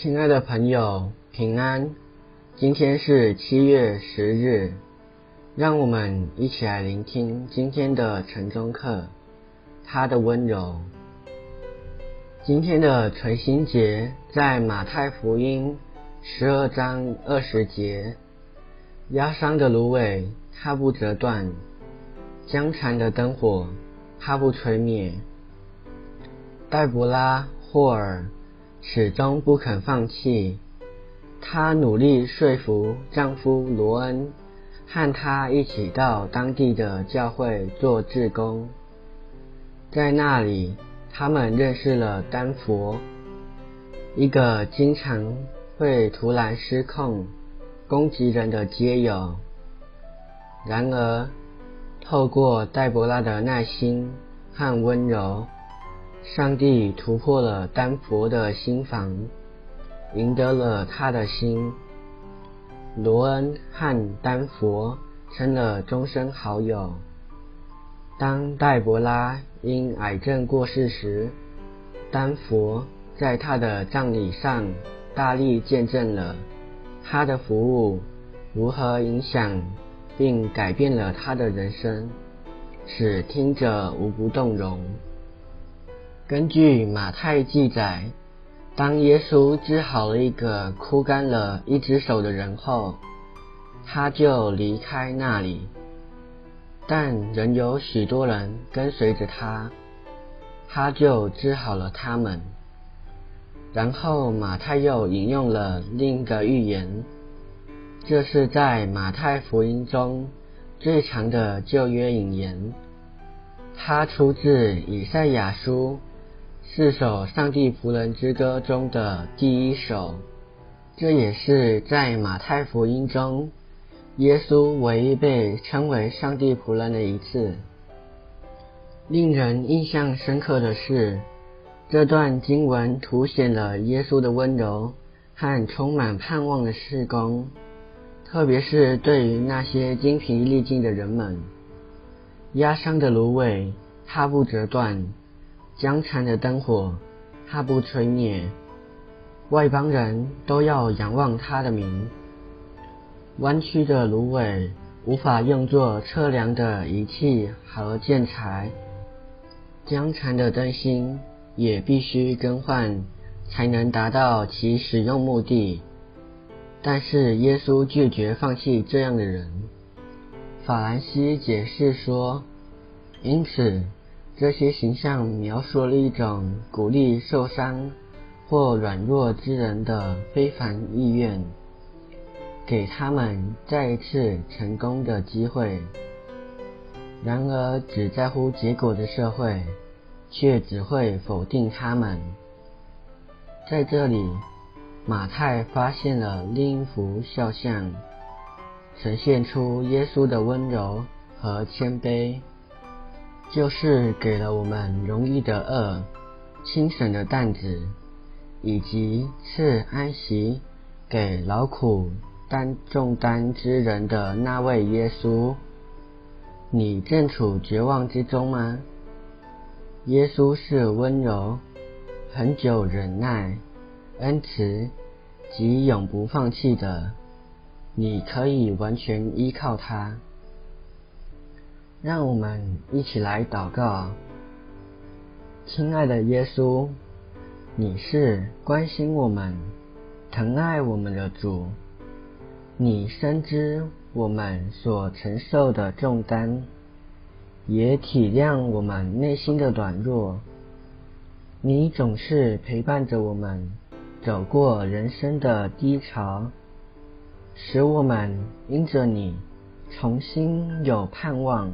亲爱的朋友，平安！今天是七月十日，让我们一起来聆听今天的晨钟课。他的温柔。今天的垂心节在马太福音十二章二十节。压伤的芦苇，他不折断；将残的灯火，他不吹灭。黛博拉·霍尔。始终不肯放弃，她努力说服丈夫罗恩，和她一起到当地的教会做志工。在那里，他们认识了丹佛，一个经常会突然失控攻击人的街友。然而，透过黛博拉的耐心和温柔。上帝突破了丹佛的心房，赢得了他的心。罗恩和丹佛成了终身好友。当黛博拉因癌症过世时，丹佛在他的葬礼上大力见证了他的服务如何影响并改变了他的人生，使听者无不动容。根据马太记载，当耶稣治好了一个枯干了一只手的人后，他就离开那里，但仍有许多人跟随着他，他就治好了他们。然后马太又引用了另一个预言，这是在马太福音中最长的旧约引言，它出自以赛亚书。四首上帝仆人之歌中的第一首，这也是在马太福音中耶稣唯一被称为上帝仆人的一次。令人印象深刻的是，这段经文凸显了耶稣的温柔和充满盼望的事工，特别是对于那些精疲力尽的人们。压伤的芦苇，它不折断。将残的灯火，他不吹灭。外邦人都要仰望他的名。弯曲的芦苇无法用作测量的仪器和建材，将残的灯芯也必须更换，才能达到其使用目的。但是耶稣拒绝放弃这样的人。法兰西解释说，因此。这些形象描述了一种鼓励受伤或软弱之人的非凡意愿，给他们再一次成功的机会。然而，只在乎结果的社会，却只会否定他们。在这里，马太发现了另一幅肖像，呈现出耶稣的温柔和谦卑。就是给了我们容易的饿、轻省的担子，以及赐安息给劳苦担重担之人的那位耶稣。你正处绝望之中吗？耶稣是温柔、恒久忍耐、恩慈及永不放弃的，你可以完全依靠他。让我们一起来祷告，亲爱的耶稣，你是关心我们、疼爱我们的主，你深知我们所承受的重担，也体谅我们内心的软弱。你总是陪伴着我们走过人生的低潮，使我们因着你重新有盼望。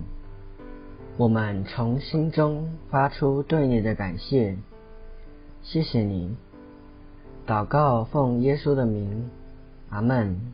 我们从心中发出对你的感谢，谢谢你。祷告奉耶稣的名，阿门。